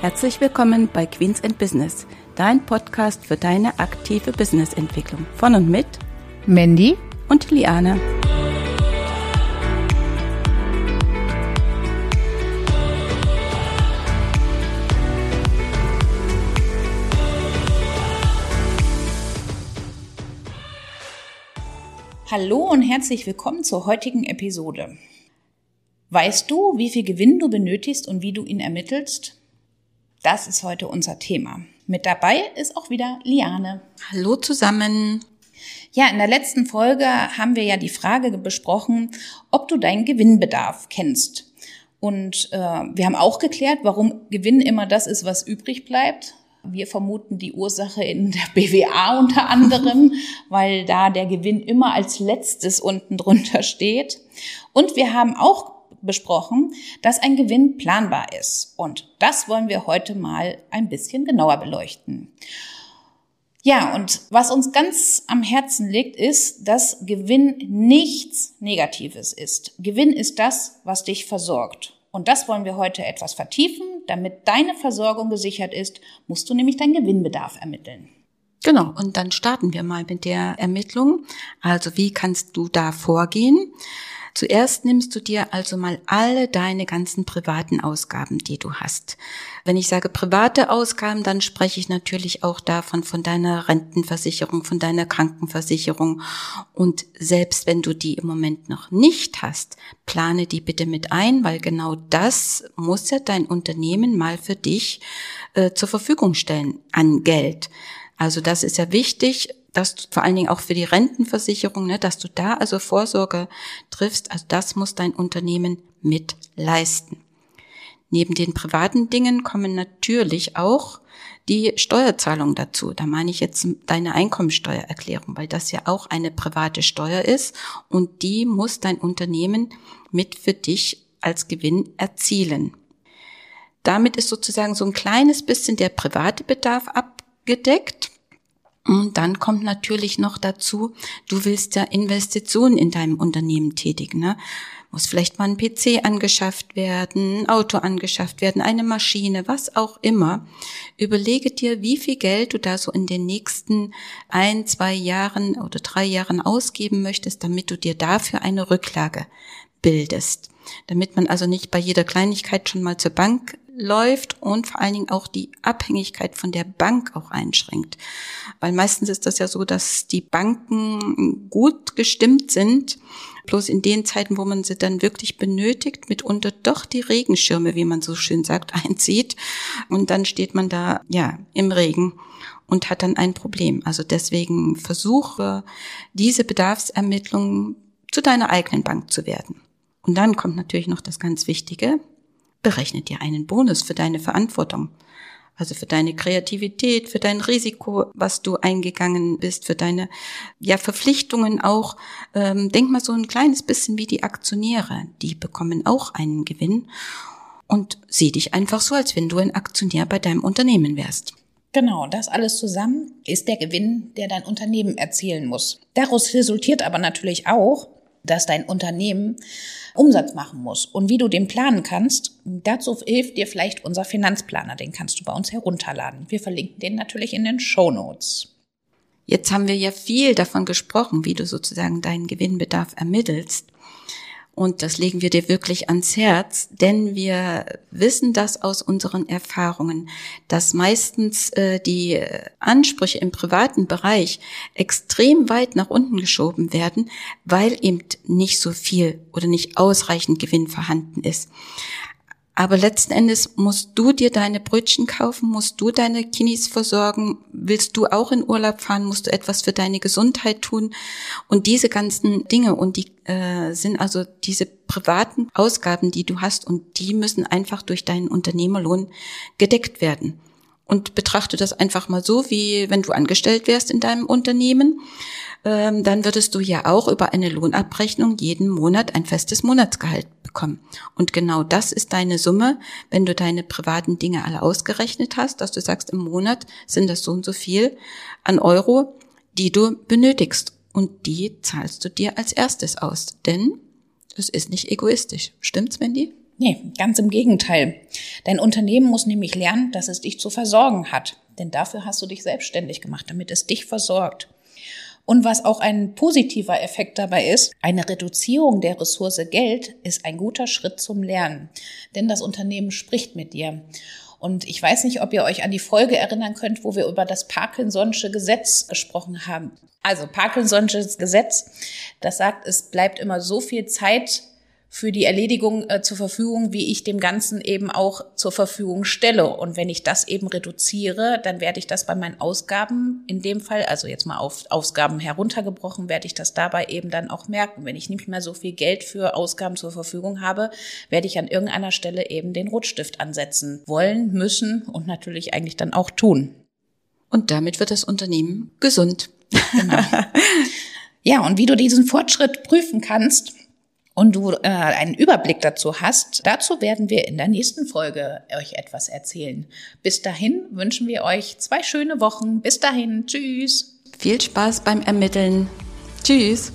Herzlich willkommen bei Queens and Business, dein Podcast für deine aktive Businessentwicklung. Von und mit Mandy und Liane. Hallo und herzlich willkommen zur heutigen Episode. Weißt du, wie viel Gewinn du benötigst und wie du ihn ermittelst? Das ist heute unser Thema. Mit dabei ist auch wieder Liane. Hallo zusammen. Ja, in der letzten Folge haben wir ja die Frage besprochen, ob du deinen Gewinnbedarf kennst. Und äh, wir haben auch geklärt, warum Gewinn immer das ist, was übrig bleibt. Wir vermuten die Ursache in der BWA unter anderem, weil da der Gewinn immer als letztes unten drunter steht. Und wir haben auch besprochen, dass ein Gewinn planbar ist. Und das wollen wir heute mal ein bisschen genauer beleuchten. Ja, und was uns ganz am Herzen liegt, ist, dass Gewinn nichts Negatives ist. Gewinn ist das, was dich versorgt. Und das wollen wir heute etwas vertiefen. Damit deine Versorgung gesichert ist, musst du nämlich deinen Gewinnbedarf ermitteln. Genau, und dann starten wir mal mit der Ermittlung. Also wie kannst du da vorgehen? Zuerst nimmst du dir also mal alle deine ganzen privaten Ausgaben, die du hast. Wenn ich sage private Ausgaben, dann spreche ich natürlich auch davon von deiner Rentenversicherung, von deiner Krankenversicherung. Und selbst wenn du die im Moment noch nicht hast, plane die bitte mit ein, weil genau das muss ja dein Unternehmen mal für dich äh, zur Verfügung stellen an Geld. Also das ist ja wichtig, dass du vor allen Dingen auch für die Rentenversicherung, ne, dass du da also Vorsorge triffst, also das muss dein Unternehmen mit leisten. Neben den privaten Dingen kommen natürlich auch die Steuerzahlung dazu. Da meine ich jetzt deine Einkommensteuererklärung, weil das ja auch eine private Steuer ist und die muss dein Unternehmen mit für dich als Gewinn erzielen. Damit ist sozusagen so ein kleines bisschen der private Bedarf abgedeckt. Und dann kommt natürlich noch dazu, du willst ja Investitionen in deinem Unternehmen tätigen. Ne? Muss vielleicht mal ein PC angeschafft werden, ein Auto angeschafft werden, eine Maschine, was auch immer. Überlege dir, wie viel Geld du da so in den nächsten ein, zwei Jahren oder drei Jahren ausgeben möchtest, damit du dir dafür eine Rücklage bildest. Damit man also nicht bei jeder Kleinigkeit schon mal zur Bank läuft und vor allen Dingen auch die Abhängigkeit von der Bank auch einschränkt. Weil meistens ist das ja so, dass die Banken gut gestimmt sind, bloß in den Zeiten, wo man sie dann wirklich benötigt, mitunter doch die Regenschirme, wie man so schön sagt, einzieht. Und dann steht man da, ja, im Regen und hat dann ein Problem. Also deswegen versuche diese Bedarfsermittlung zu deiner eigenen Bank zu werden. Und dann kommt natürlich noch das ganz Wichtige, berechne dir einen Bonus für deine Verantwortung. Also für deine Kreativität, für dein Risiko, was du eingegangen bist, für deine ja, Verpflichtungen auch. Ähm, denk mal so ein kleines bisschen wie die Aktionäre. Die bekommen auch einen Gewinn. Und sieh dich einfach so, als wenn du ein Aktionär bei deinem Unternehmen wärst. Genau, das alles zusammen ist der Gewinn, der dein Unternehmen erzielen muss. Daraus resultiert aber natürlich auch, dass dein Unternehmen Umsatz machen muss. Und wie du den planen kannst, dazu hilft dir vielleicht unser Finanzplaner. Den kannst du bei uns herunterladen. Wir verlinken den natürlich in den Show Notes. Jetzt haben wir ja viel davon gesprochen, wie du sozusagen deinen Gewinnbedarf ermittelst. Und das legen wir dir wirklich ans Herz, denn wir wissen das aus unseren Erfahrungen, dass meistens äh, die Ansprüche im privaten Bereich extrem weit nach unten geschoben werden, weil eben nicht so viel oder nicht ausreichend Gewinn vorhanden ist. Aber letzten Endes musst du dir deine Brötchen kaufen, musst du deine Kinis versorgen, willst du auch in Urlaub fahren, musst du etwas für deine Gesundheit tun und diese ganzen Dinge und die äh, sind also diese privaten Ausgaben, die du hast und die müssen einfach durch deinen Unternehmerlohn gedeckt werden. Und betrachte das einfach mal so, wie wenn du angestellt wärst in deinem Unternehmen ähm, dann würdest du ja auch über eine Lohnabrechnung jeden Monat ein festes Monatsgehalt bekommen. Und genau das ist deine Summe, wenn du deine privaten Dinge alle ausgerechnet hast, dass du sagst, im Monat sind das so und so viel an Euro, die du benötigst. Und die zahlst du dir als erstes aus. Denn es ist nicht egoistisch. Stimmt's, Wendy? Nee, ganz im Gegenteil. Dein Unternehmen muss nämlich lernen, dass es dich zu versorgen hat. Denn dafür hast du dich selbstständig gemacht, damit es dich versorgt. Und was auch ein positiver Effekt dabei ist, eine Reduzierung der Ressource Geld ist ein guter Schritt zum Lernen. Denn das Unternehmen spricht mit dir. Und ich weiß nicht, ob ihr euch an die Folge erinnern könnt, wo wir über das Parkinson'sche Gesetz gesprochen haben. Also Parkinson'sches Gesetz, das sagt, es bleibt immer so viel Zeit für die Erledigung äh, zur Verfügung, wie ich dem Ganzen eben auch zur Verfügung stelle. Und wenn ich das eben reduziere, dann werde ich das bei meinen Ausgaben in dem Fall, also jetzt mal auf Ausgaben heruntergebrochen, werde ich das dabei eben dann auch merken. Wenn ich nicht mehr so viel Geld für Ausgaben zur Verfügung habe, werde ich an irgendeiner Stelle eben den Rotstift ansetzen wollen, müssen und natürlich eigentlich dann auch tun. Und damit wird das Unternehmen gesund. Genau. Ja, und wie du diesen Fortschritt prüfen kannst, und du äh, einen Überblick dazu hast, dazu werden wir in der nächsten Folge euch etwas erzählen. Bis dahin wünschen wir euch zwei schöne Wochen. Bis dahin, tschüss. Viel Spaß beim Ermitteln. Tschüss.